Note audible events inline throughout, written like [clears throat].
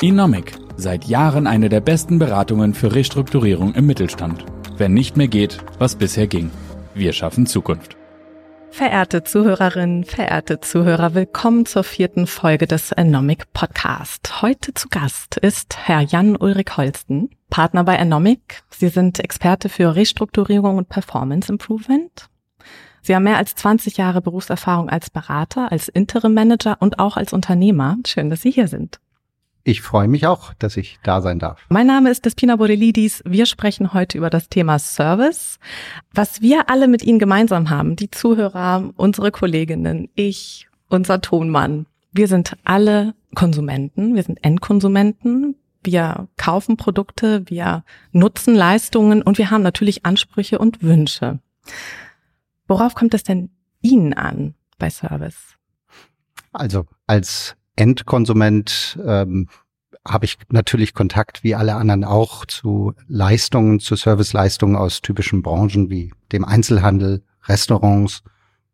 Inomic, seit Jahren eine der besten Beratungen für Restrukturierung im Mittelstand. Wenn nicht mehr geht, was bisher ging. Wir schaffen Zukunft. Verehrte Zuhörerinnen, verehrte Zuhörer, willkommen zur vierten Folge des Anomic Podcast. Heute zu Gast ist Herr Jan Ulrich Holsten, Partner bei Anomic. Sie sind Experte für Restrukturierung und Performance Improvement. Sie haben mehr als 20 Jahre Berufserfahrung als Berater, als Interim Manager und auch als Unternehmer. Schön, dass Sie hier sind. Ich freue mich auch, dass ich da sein darf. Mein Name ist Despina Borelidis. Wir sprechen heute über das Thema Service. Was wir alle mit Ihnen gemeinsam haben, die Zuhörer, unsere Kolleginnen, ich, unser Tonmann. Wir sind alle Konsumenten, wir sind Endkonsumenten. Wir kaufen Produkte, wir nutzen Leistungen und wir haben natürlich Ansprüche und Wünsche. Worauf kommt es denn Ihnen an bei Service? Also als Endkonsument ähm, habe ich natürlich Kontakt wie alle anderen auch zu Leistungen, zu Serviceleistungen aus typischen Branchen wie dem Einzelhandel, Restaurants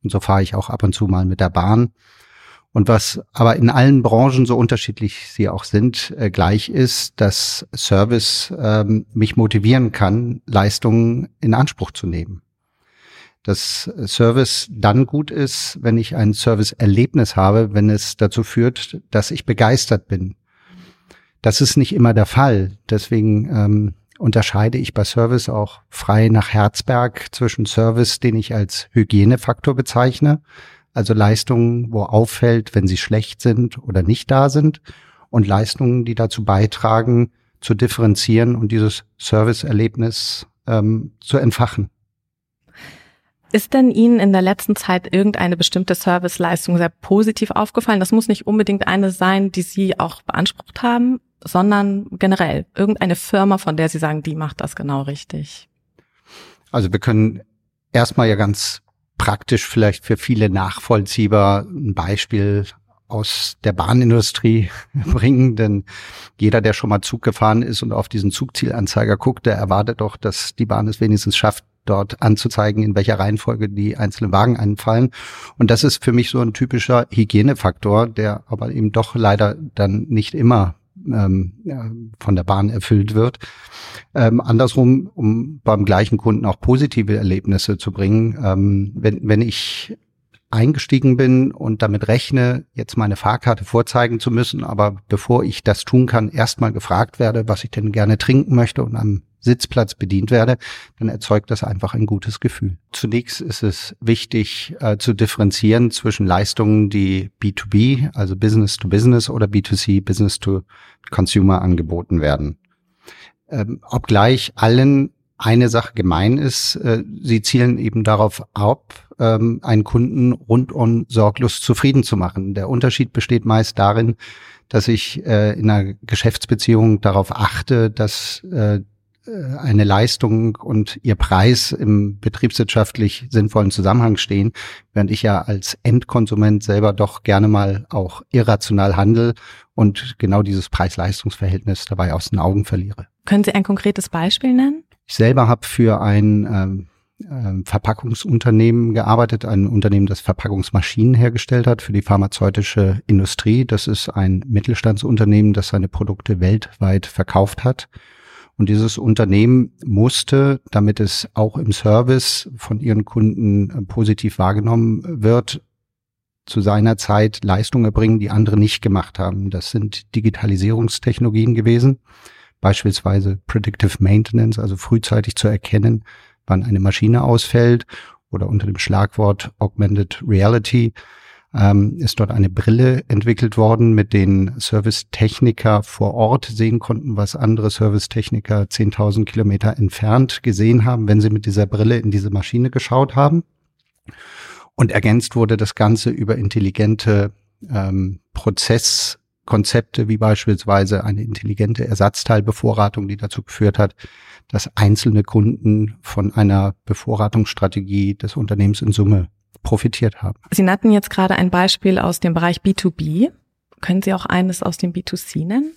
und so fahre ich auch ab und zu mal mit der Bahn. Und was aber in allen Branchen so unterschiedlich sie auch sind, äh, gleich ist, dass Service ähm, mich motivieren kann, Leistungen in Anspruch zu nehmen dass Service dann gut ist, wenn ich ein Serviceerlebnis habe, wenn es dazu führt, dass ich begeistert bin. Das ist nicht immer der Fall. Deswegen ähm, unterscheide ich bei Service auch frei nach Herzberg zwischen Service, den ich als Hygienefaktor bezeichne, also Leistungen, wo auffällt, wenn sie schlecht sind oder nicht da sind, und Leistungen, die dazu beitragen, zu differenzieren und dieses Serviceerlebnis ähm, zu entfachen. Ist denn Ihnen in der letzten Zeit irgendeine bestimmte Serviceleistung sehr positiv aufgefallen? Das muss nicht unbedingt eine sein, die Sie auch beansprucht haben, sondern generell irgendeine Firma, von der Sie sagen, die macht das genau richtig. Also wir können erstmal ja ganz praktisch vielleicht für viele nachvollziehbar ein Beispiel aus der Bahnindustrie [laughs] bringen, denn jeder, der schon mal Zug gefahren ist und auf diesen Zugzielanzeiger guckt, der erwartet doch, dass die Bahn es wenigstens schafft, dort anzuzeigen, in welcher Reihenfolge die einzelnen Wagen einfallen. Und das ist für mich so ein typischer Hygienefaktor, der aber eben doch leider dann nicht immer ähm, von der Bahn erfüllt wird. Ähm, andersrum, um beim gleichen Kunden auch positive Erlebnisse zu bringen, ähm, wenn, wenn ich eingestiegen bin und damit rechne, jetzt meine Fahrkarte vorzeigen zu müssen, aber bevor ich das tun kann, erstmal gefragt werde, was ich denn gerne trinken möchte und am Sitzplatz bedient werde, dann erzeugt das einfach ein gutes Gefühl. Zunächst ist es wichtig äh, zu differenzieren zwischen Leistungen, die B2B, also Business to Business oder B2C, Business to Consumer angeboten werden. Ähm, obgleich allen eine Sache gemein ist, äh, sie zielen eben darauf ab, ähm, einen Kunden rundum sorglos zufrieden zu machen. Der Unterschied besteht meist darin, dass ich äh, in einer Geschäftsbeziehung darauf achte, dass äh, eine Leistung und ihr Preis im betriebswirtschaftlich sinnvollen Zusammenhang stehen, während ich ja als Endkonsument selber doch gerne mal auch irrational handel und genau dieses Preis-Leistungs-Verhältnis dabei aus den Augen verliere. Können Sie ein konkretes Beispiel nennen? Ich selber habe für ein ähm, ähm, Verpackungsunternehmen gearbeitet, ein Unternehmen, das Verpackungsmaschinen hergestellt hat für die pharmazeutische Industrie. Das ist ein Mittelstandsunternehmen, das seine Produkte weltweit verkauft hat. Und dieses Unternehmen musste, damit es auch im Service von ihren Kunden äh, positiv wahrgenommen wird, zu seiner Zeit Leistungen erbringen, die andere nicht gemacht haben. Das sind Digitalisierungstechnologien gewesen, beispielsweise Predictive Maintenance, also frühzeitig zu erkennen, wann eine Maschine ausfällt oder unter dem Schlagwort Augmented Reality ähm, ist dort eine Brille entwickelt worden, mit denen Servicetechniker vor Ort sehen konnten, was andere Servicetechniker 10.000 Kilometer entfernt gesehen haben, wenn sie mit dieser Brille in diese Maschine geschaut haben. Und ergänzt wurde das Ganze über intelligente ähm, Prozesskonzepte, wie beispielsweise eine intelligente Ersatzteilbevorratung, die dazu geführt hat, dass einzelne Kunden von einer Bevorratungsstrategie des Unternehmens in Summe profitiert haben. Sie nannten jetzt gerade ein Beispiel aus dem Bereich B2B. Können Sie auch eines aus dem B2C nennen?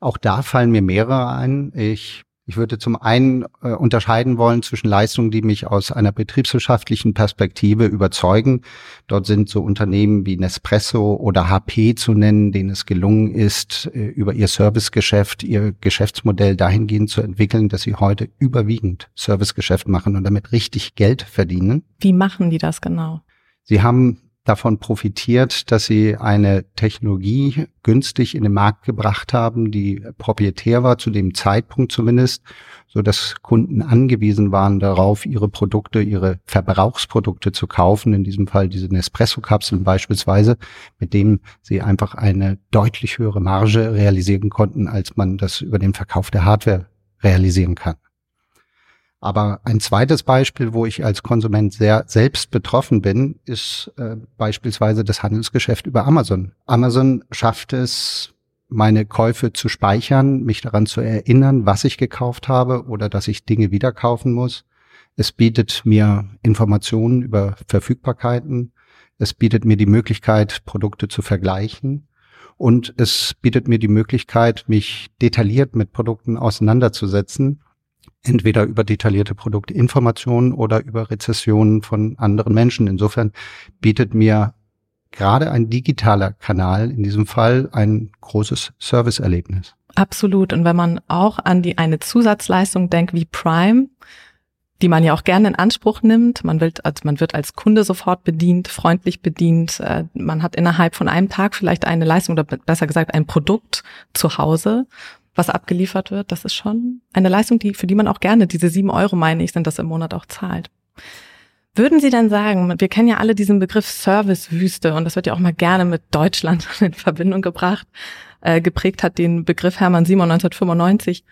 Auch da fallen mir mehrere ein. Ich Ich würde zum einen äh, unterscheiden wollen zwischen Leistungen, die mich aus einer betriebswirtschaftlichen Perspektive überzeugen. Dort sind so Unternehmen wie Nespresso oder HP zu nennen, denen es gelungen ist, äh, über ihr Servicegeschäft, ihr Geschäftsmodell dahingehend zu entwickeln, dass sie heute überwiegend Servicegeschäft machen und damit richtig Geld verdienen. Wie machen die das genau? Sie haben davon profitiert, dass sie eine Technologie günstig in den Markt gebracht haben, die proprietär war, zu dem Zeitpunkt zumindest, so dass Kunden angewiesen waren darauf, ihre Produkte, ihre Verbrauchsprodukte zu kaufen, in diesem Fall diese Nespresso-Kapseln beispielsweise, mit denen sie einfach eine deutlich höhere Marge realisieren konnten, als man das über den Verkauf der Hardware realisieren kann. Aber ein zweites Beispiel, wo ich als Konsument sehr selbst betroffen bin, ist äh, beispielsweise das Handelsgeschäft über Amazon. Amazon schafft es, meine Käufe zu speichern, mich daran zu erinnern, was ich gekauft habe oder dass ich Dinge wieder kaufen muss. Es bietet mir Informationen über Verfügbarkeiten. Es bietet mir die Möglichkeit, Produkte zu vergleichen. Und es bietet mir die Möglichkeit, mich detailliert mit Produkten auseinanderzusetzen entweder über detaillierte Produktinformationen oder über Rezessionen von anderen Menschen. Insofern bietet mir gerade ein digitaler Kanal in diesem Fall ein großes Serviceerlebnis. Absolut. Und wenn man auch an die eine Zusatzleistung denkt wie Prime, die man ja auch gerne in Anspruch nimmt. Man wird, also man wird als Kunde sofort bedient, freundlich bedient. Äh, man hat innerhalb von einem Tag vielleicht eine Leistung oder besser gesagt ein Produkt zu Hause was abgeliefert wird, das ist schon eine Leistung, die, für die man auch gerne diese sieben Euro, meine ich, sind das im Monat auch zahlt. Würden Sie denn sagen, wir kennen ja alle diesen Begriff Servicewüste und das wird ja auch mal gerne mit Deutschland [laughs] in Verbindung gebracht, äh, geprägt hat den Begriff Hermann Simon 1995.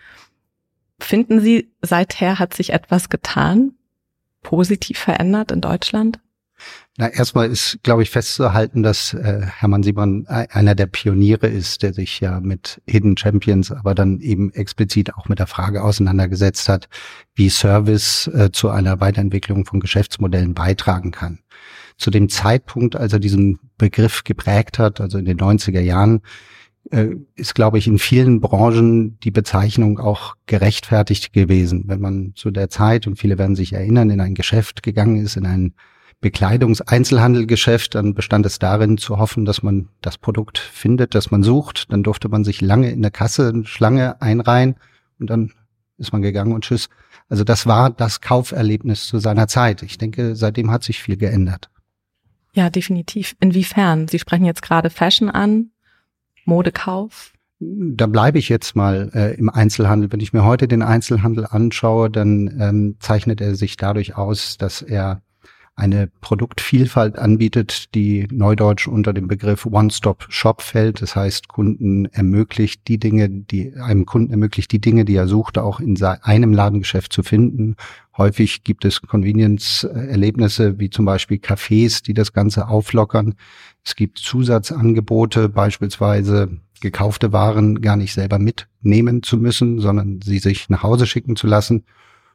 Finden Sie, seither hat sich etwas getan, positiv verändert in Deutschland? Na, erstmal ist, glaube ich, festzuhalten, dass äh, Hermann Simon einer der Pioniere ist, der sich ja mit Hidden Champions, aber dann eben explizit auch mit der Frage auseinandergesetzt hat, wie Service äh, zu einer Weiterentwicklung von Geschäftsmodellen beitragen kann. Zu dem Zeitpunkt, als er diesen Begriff geprägt hat, also in den 90er Jahren, äh, ist, glaube ich, in vielen Branchen die Bezeichnung auch gerechtfertigt gewesen. Wenn man zu der Zeit, und viele werden sich erinnern, in ein Geschäft gegangen ist, in ein Bekleidungseinzelhandelgeschäft, dann bestand es darin zu hoffen, dass man das Produkt findet, das man sucht. Dann durfte man sich lange in der Kasse eine Schlange einreihen und dann ist man gegangen und tschüss. Also das war das Kauferlebnis zu seiner Zeit. Ich denke, seitdem hat sich viel geändert. Ja, definitiv. Inwiefern? Sie sprechen jetzt gerade Fashion an, Modekauf. Da bleibe ich jetzt mal äh, im Einzelhandel. Wenn ich mir heute den Einzelhandel anschaue, dann ähm, zeichnet er sich dadurch aus, dass er eine Produktvielfalt anbietet, die neudeutsch unter dem Begriff One-Stop-Shop fällt. Das heißt, Kunden ermöglicht die Dinge, die einem Kunden ermöglicht die Dinge, die er sucht, auch in einem Ladengeschäft zu finden. Häufig gibt es Convenience-Erlebnisse wie zum Beispiel Cafés, die das Ganze auflockern. Es gibt Zusatzangebote, beispielsweise gekaufte Waren gar nicht selber mitnehmen zu müssen, sondern sie sich nach Hause schicken zu lassen.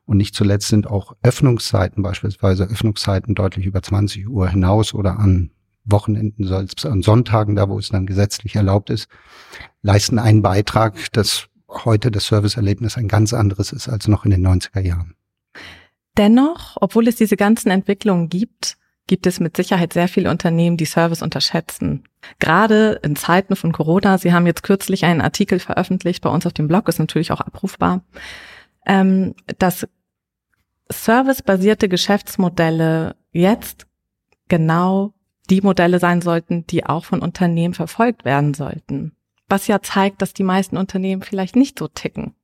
Und nicht zuletzt sind auch Öffnungszeiten, beispielsweise Öffnungszeiten deutlich über 20 Uhr hinaus oder an Wochenenden, an Sonntagen, da wo es dann gesetzlich erlaubt ist, leisten einen Beitrag, dass heute das Serviceerlebnis ein ganz anderes ist als noch in den 90er Jahren. Dennoch, obwohl es diese ganzen Entwicklungen gibt, gibt es mit Sicherheit sehr viele Unternehmen, die Service unterschätzen. Gerade in Zeiten von Corona, Sie haben jetzt kürzlich einen Artikel veröffentlicht, bei uns auf dem Blog ist natürlich auch abrufbar, ähm, dass servicebasierte Geschäftsmodelle jetzt genau die Modelle sein sollten, die auch von Unternehmen verfolgt werden sollten. Was ja zeigt, dass die meisten Unternehmen vielleicht nicht so ticken.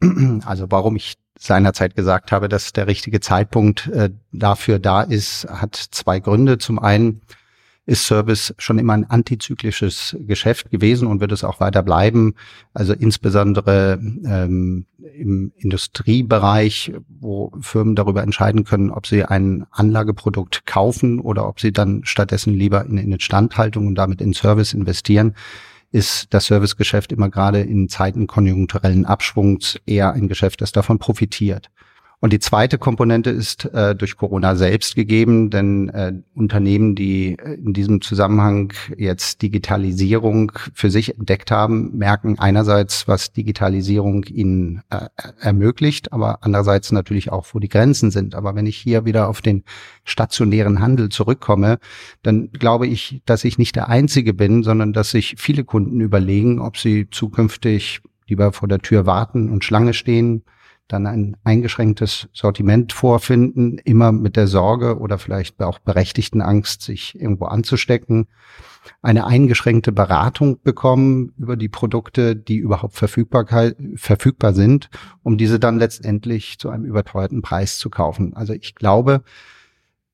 [clears throat] Also warum ich seinerzeit gesagt habe, dass der richtige Zeitpunkt äh, dafür da ist, hat zwei Gründe. Zum einen ist Service schon immer ein antizyklisches Geschäft gewesen und wird es auch weiter bleiben. Also insbesondere ähm, im Industriebereich, wo Firmen darüber entscheiden können, ob sie ein Anlageprodukt kaufen oder ob sie dann stattdessen lieber in, in Instandhaltung und damit in Service investieren, ist das Servicegeschäft immer gerade in Zeiten konjunkturellen Abschwungs eher ein Geschäft, das davon profitiert. Und die zweite Komponente ist äh, durch Corona selbst gegeben, denn äh, Unternehmen, die in diesem Zusammenhang jetzt Digitalisierung für sich entdeckt haben, merken einerseits, was Digitalisierung ihnen äh, ermöglicht, aber andererseits natürlich auch, wo die Grenzen sind. Aber wenn ich hier wieder auf den stationären Handel zurückkomme, dann glaube ich, dass ich nicht der Einzige bin, sondern dass sich viele Kunden überlegen, ob sie zukünftig lieber vor der Tür warten und Schlange stehen, dann ein eingeschränktes Sortiment vorfinden, immer mit der Sorge oder vielleicht auch berechtigten Angst, sich irgendwo anzustecken, eine eingeschränkte Beratung bekommen über die Produkte, die überhaupt verfügbar, sind, um diese dann letztendlich zu einem überteuerten Preis zu kaufen. Also ich glaube,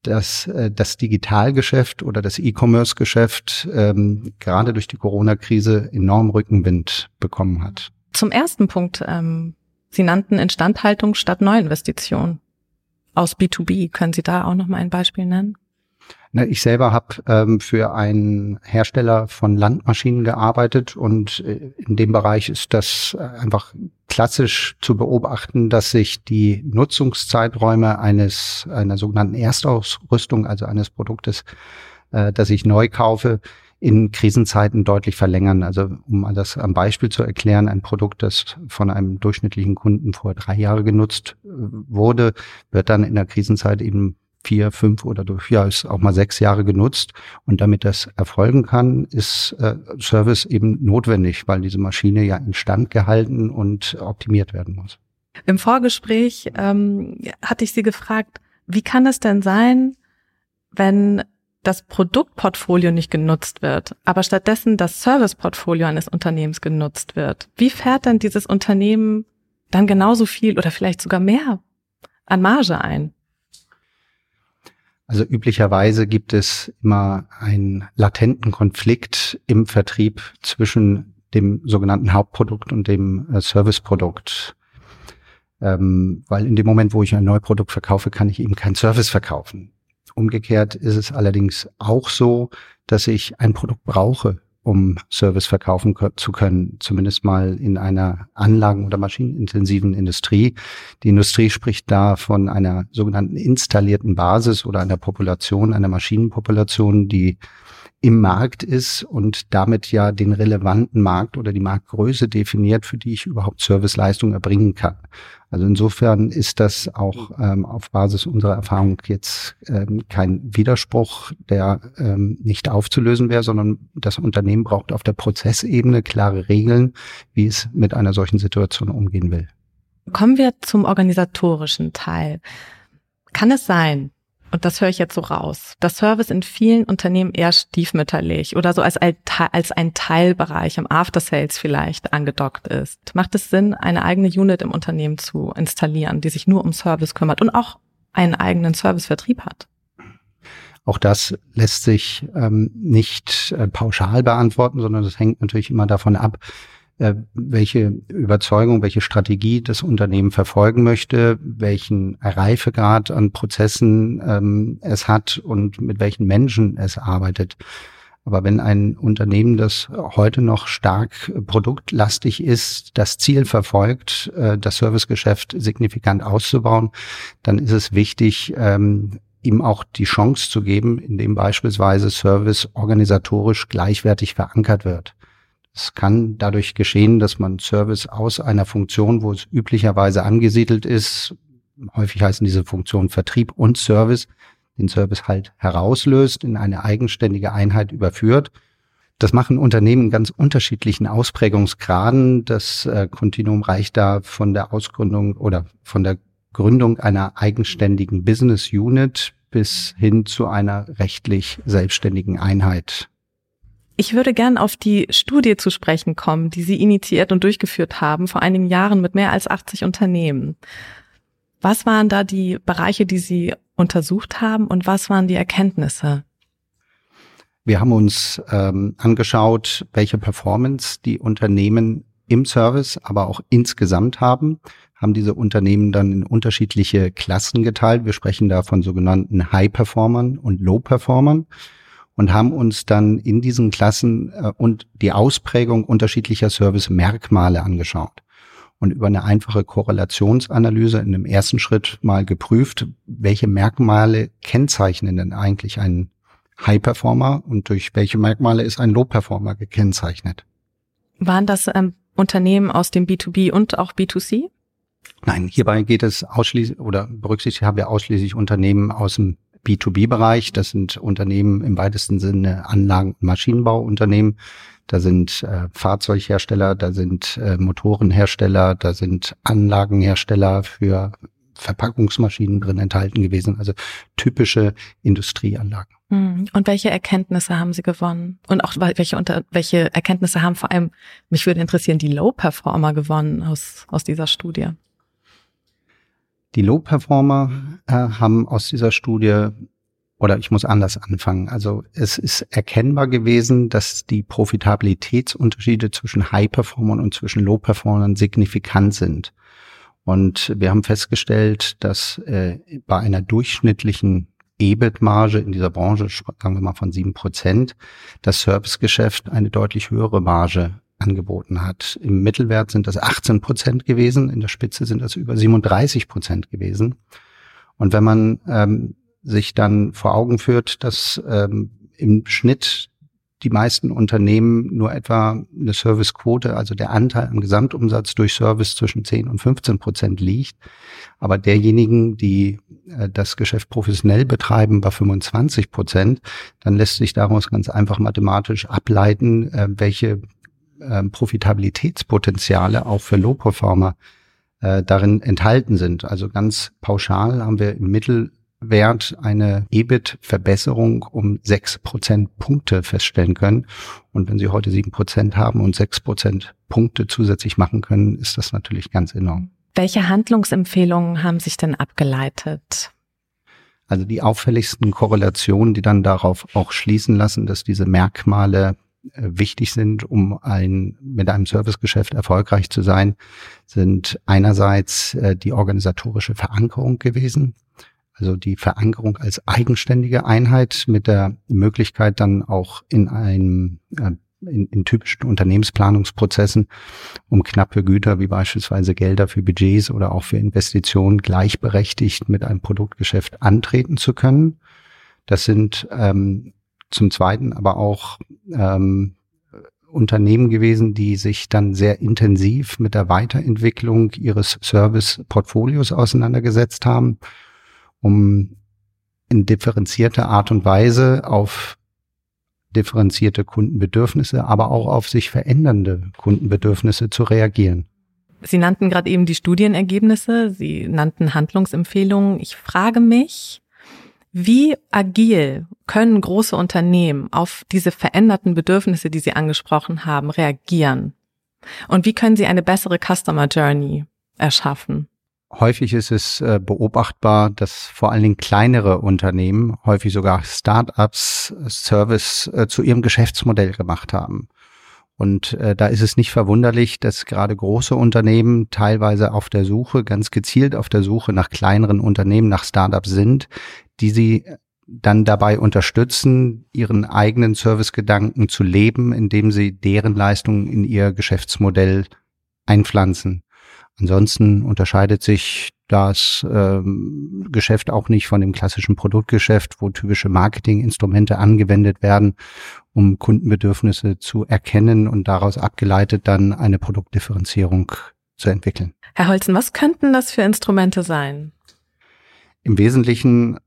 dass äh, das Digitalgeschäft oder das E-Commerce-Geschäft ähm, gerade durch die Corona-Krise enorm Rückenwind bekommen hat. Zum ersten Punkt, ähm, Sie nannten Instandhaltung statt Neuinvestition. Aus B2B, können Sie da auch noch mal ein Beispiel nennen? Ich selber habe ähm, für einen Hersteller von Landmaschinen gearbeitet und äh, in dem Bereich ist das äh, einfach klassisch zu beobachten, dass sich die Nutzungszeiträume eines einer sogenannten Erstausrüstung, also eines Produktes, äh, das ich neu kaufe, in Krisenzeiten deutlich verlängern. Also um das am Beispiel zu erklären, ein Produkt, das von einem durchschnittlichen Kunden vor drei Jahren genutzt äh, wurde, wird dann in der Krisenzeit eben vier, fünf oder durch ja ist auch mal sechs Jahre genutzt. Und damit das erfolgen kann, ist äh, Service eben notwendig, weil diese Maschine ja instand gehalten und optimiert werden muss. Im Vorgespräch ähm, hatte ich Sie gefragt, wie kann es denn sein, wenn das Produktportfolio nicht genutzt wird, aber stattdessen das Serviceportfolio eines Unternehmens genutzt wird, wie fährt dann dieses Unternehmen dann genauso viel oder vielleicht sogar mehr an Marge ein? Also üblicherweise gibt es immer einen latenten Konflikt im Vertrieb zwischen dem sogenannten Hauptprodukt und dem äh, Serviceprodukt. Ähm, weil in dem Moment, wo ich ein Neuprodukt verkaufe, kann ich eben keinen Service verkaufen. Umgekehrt ist es allerdings auch so, dass ich ein Produkt brauche, um Service verkaufen zu können, zumindest mal in einer anlagen- oder maschinenintensiven Industrie. Die Industrie spricht da von einer sogenannten installierten Basis oder einer Population, einer Maschinenpopulation, die im Markt ist und damit ja den relevanten Markt oder die Marktgröße definiert, für die ich überhaupt Serviceleistung erbringen kann. Also insofern ist das auch ähm, auf Basis unserer Erfahrung jetzt ähm, kein Widerspruch, der ähm, nicht aufzulösen wäre, sondern das Unternehmen braucht auf der Prozessebene klare Regeln, wie es mit einer solchen Situation umgehen will. Kommen wir zum organisatorischen Teil. Kann es sein, und das höre ich jetzt so raus, dass Service in vielen Unternehmen eher stiefmütterlich oder so als, als ein Teilbereich im After Sales vielleicht angedockt ist. Macht es Sinn, eine eigene Unit im Unternehmen zu installieren, die sich nur um Service kümmert und auch einen eigenen Servicevertrieb hat? Auch das lässt sich ähm, nicht äh, pauschal beantworten, sondern das hängt natürlich immer davon ab, welche Überzeugung, welche Strategie das Unternehmen verfolgen möchte, welchen Reifegrad an Prozessen ähm, es hat und mit welchen Menschen es arbeitet. Aber wenn ein Unternehmen, das heute noch stark produktlastig ist, das Ziel verfolgt, äh, das Servicegeschäft signifikant auszubauen, dann ist es wichtig, ähm, ihm auch die Chance zu geben, indem beispielsweise Service organisatorisch gleichwertig verankert wird. Es kann dadurch geschehen, dass man Service aus einer Funktion, wo es üblicherweise angesiedelt ist, häufig heißen diese Funktionen Vertrieb und Service, den Service halt herauslöst, in eine eigenständige Einheit überführt. Das machen Unternehmen in ganz unterschiedlichen Ausprägungsgraden. Das äh, Kontinuum reicht da von der Ausgründung oder von der Gründung einer eigenständigen Business Unit bis hin zu einer rechtlich selbstständigen Einheit. Ich würde gern auf die Studie zu sprechen kommen, die Sie initiiert und durchgeführt haben vor einigen Jahren mit mehr als 80 Unternehmen. Was waren da die Bereiche, die Sie untersucht haben und was waren die Erkenntnisse? Wir haben uns ähm, angeschaut, welche Performance die Unternehmen im Service, aber auch insgesamt haben, haben diese Unternehmen dann in unterschiedliche Klassen geteilt. Wir sprechen da von sogenannten High-Performern und Low-Performern und haben uns dann in diesen Klassen äh, und die Ausprägung unterschiedlicher Service-Merkmale angeschaut. und über eine einfache Korrelationsanalyse in dem ersten Schritt mal geprüft, welche Merkmale kennzeichnen denn eigentlich einen High Performer und durch welche Merkmale ist ein Low Performer gekennzeichnet. Waren das ähm, Unternehmen aus dem B2B und auch B2C? Nein, hierbei geht es ausschließlich oder berücksichtigt haben wir ausschließlich Unternehmen aus dem B2B-Bereich. Das sind Unternehmen im weitesten Sinne Anlagen- und Maschinenbauunternehmen. Da sind äh, Fahrzeughersteller, da sind äh, Motorenhersteller, da sind Anlagenhersteller für Verpackungsmaschinen drin enthalten gewesen. Also typische Industrieanlagen. Hm. Und welche Erkenntnisse haben Sie gewonnen? Und auch welche, unter, welche Erkenntnisse haben vor allem, mich würde interessieren, die Low-Performer gewonnen aus, aus dieser Studie? Die Low-Performer äh, haben aus dieser Studie oder ich muss anders anfangen. Also es ist erkennbar gewesen, dass die Profitabilitätsunterschiede zwischen High-Performern und zwischen Low-Performern signifikant sind. Und wir haben festgestellt, dass äh, bei einer durchschnittlichen EBIT-Marge in dieser Branche, sagen wir mal von sieben Prozent, das Servicegeschäft eine deutlich höhere Marge angeboten hat. Im Mittelwert sind das 18 Prozent gewesen, in der Spitze sind das über 37 Prozent gewesen. Und wenn man ähm, sich dann vor Augen führt, dass ähm, im Schnitt die meisten Unternehmen nur etwa eine Servicequote, also der Anteil am Gesamtumsatz durch Service zwischen 10 und 15 Prozent liegt. Aber derjenigen, die äh, das Geschäft professionell betreiben, bei 25 Prozent, dann lässt sich daraus ganz einfach mathematisch ableiten, äh, welche äh, Profitabilitätspotenziale auch für Low-Performer äh, darin enthalten sind. Also ganz pauschal haben wir im Mittel Wert eine EBIT-Verbesserung um sechs Prozentpunkte feststellen können. Und wenn Sie heute sieben Prozent haben und sechs Prozentpunkte zusätzlich machen können, ist das natürlich ganz enorm. Welche Handlungsempfehlungen haben sich denn abgeleitet? Also die auffälligsten Korrelationen, die dann darauf auch schließen lassen, dass diese Merkmale wichtig sind, um ein, mit einem Servicegeschäft erfolgreich zu sein, sind einerseits äh, die organisatorische Verankerung gewesen. Also die Verankerung als eigenständige Einheit mit der Möglichkeit dann auch in einem äh, in, in typischen Unternehmensplanungsprozessen um knappe Güter wie beispielsweise Gelder für Budgets oder auch für Investitionen gleichberechtigt mit einem Produktgeschäft antreten zu können. Das sind ähm, zum Zweiten aber auch ähm, Unternehmen gewesen, die sich dann sehr intensiv mit der Weiterentwicklung ihres Service-Portfolios auseinandergesetzt haben um in differenzierter Art und Weise auf differenzierte Kundenbedürfnisse, aber auch auf sich verändernde Kundenbedürfnisse zu reagieren. Sie nannten gerade eben die Studienergebnisse, Sie nannten Handlungsempfehlungen. Ich frage mich, wie agil können große Unternehmen auf diese veränderten Bedürfnisse, die Sie angesprochen haben, reagieren? Und wie können sie eine bessere Customer Journey erschaffen? Häufig ist es äh, beobachtbar, dass vor allen Dingen kleinere Unternehmen, häufig sogar Start-ups, Service äh, zu ihrem Geschäftsmodell gemacht haben. Und äh, da ist es nicht verwunderlich, dass gerade große Unternehmen teilweise auf der Suche, ganz gezielt auf der Suche nach kleineren Unternehmen, nach Startups sind, die sie dann dabei unterstützen, ihren eigenen Servicegedanken zu leben, indem sie deren Leistungen in ihr Geschäftsmodell einpflanzen. Ansonsten unterscheidet sich das ähm, Geschäft auch nicht von dem klassischen Produktgeschäft, wo typische Marketinginstrumente angewendet werden, um Kundenbedürfnisse zu erkennen und daraus abgeleitet dann eine Produktdifferenzierung zu entwickeln. Herr Holzen, was könnten das für Instrumente sein? Im Wesentlichen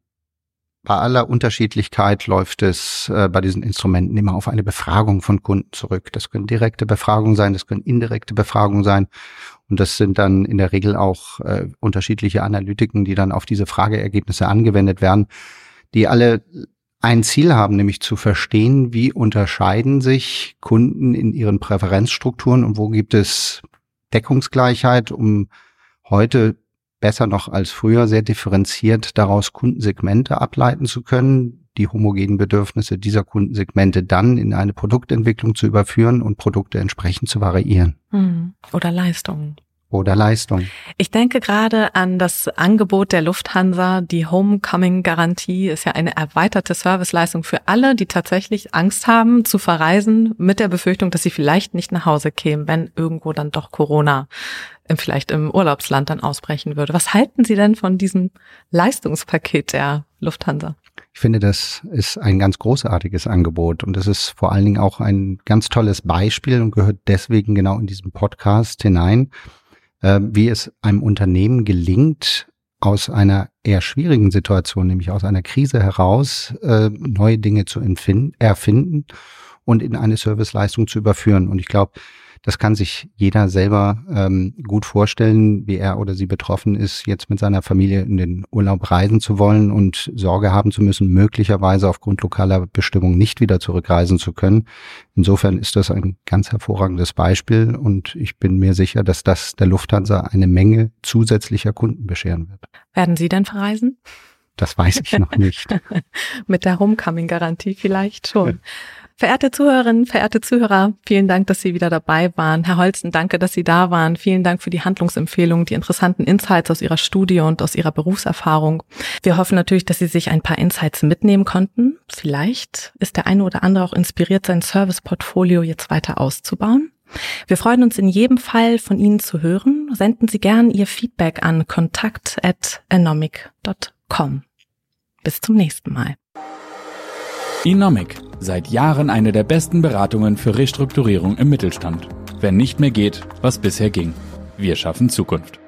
bei aller Unterschiedlichkeit läuft es äh, bei diesen Instrumenten immer auf eine Befragung von Kunden zurück. Das können direkte Befragungen sein, das können indirekte Befragungen sein. Und das sind dann in der Regel auch äh, unterschiedliche Analytiken, die dann auf diese Frageergebnisse angewendet werden, die alle ein Ziel haben, nämlich zu verstehen, wie unterscheiden sich Kunden in ihren Präferenzstrukturen und wo gibt es Deckungsgleichheit, um heute besser noch als früher sehr differenziert daraus Kundensegmente ableiten zu können, die homogenen Bedürfnisse dieser Kundensegmente dann in eine Produktentwicklung zu überführen und Produkte entsprechend zu variieren. Hm. Oder Leistungen. Oder Leistung. Ich denke gerade an das Angebot der Lufthansa. Die Homecoming-Garantie ist ja eine erweiterte Serviceleistung für alle, die tatsächlich Angst haben zu verreisen, mit der Befürchtung, dass sie vielleicht nicht nach Hause kämen, wenn irgendwo dann doch Corona vielleicht im Urlaubsland dann ausbrechen würde. Was halten Sie denn von diesem Leistungspaket der Lufthansa? Ich finde, das ist ein ganz großartiges Angebot und es ist vor allen Dingen auch ein ganz tolles Beispiel und gehört deswegen genau in diesem Podcast hinein, wie es einem Unternehmen gelingt, aus einer eher schwierigen Situation, nämlich aus einer Krise heraus, äh, neue Dinge zu erfinden und in eine Serviceleistung zu überführen. Und ich glaube, das kann sich jeder selber ähm, gut vorstellen, wie er oder sie betroffen ist, jetzt mit seiner Familie in den Urlaub reisen zu wollen und Sorge haben zu müssen, möglicherweise aufgrund lokaler Bestimmung nicht wieder zurückreisen zu können. Insofern ist das ein ganz hervorragendes Beispiel und ich bin mir sicher, dass das der Lufthansa eine Menge zusätzlicher Kunden bescheren wird. Werden Sie denn verreisen? Das weiß ich noch nicht. [laughs] Mit der Homecoming-Garantie vielleicht schon. Verehrte Zuhörerinnen, verehrte Zuhörer, vielen Dank, dass Sie wieder dabei waren. Herr Holzen, danke, dass Sie da waren. Vielen Dank für die Handlungsempfehlungen, die interessanten Insights aus Ihrer Studie und aus Ihrer Berufserfahrung. Wir hoffen natürlich, dass Sie sich ein paar Insights mitnehmen konnten. Vielleicht ist der eine oder andere auch inspiriert, sein Serviceportfolio jetzt weiter auszubauen. Wir freuen uns in jedem Fall von Ihnen zu hören. Senden Sie gern Ihr Feedback an kontakt@enomic.com. Bis zum nächsten Mal. Inomic. Seit Jahren eine der besten Beratungen für Restrukturierung im Mittelstand. Wenn nicht mehr geht, was bisher ging. Wir schaffen Zukunft.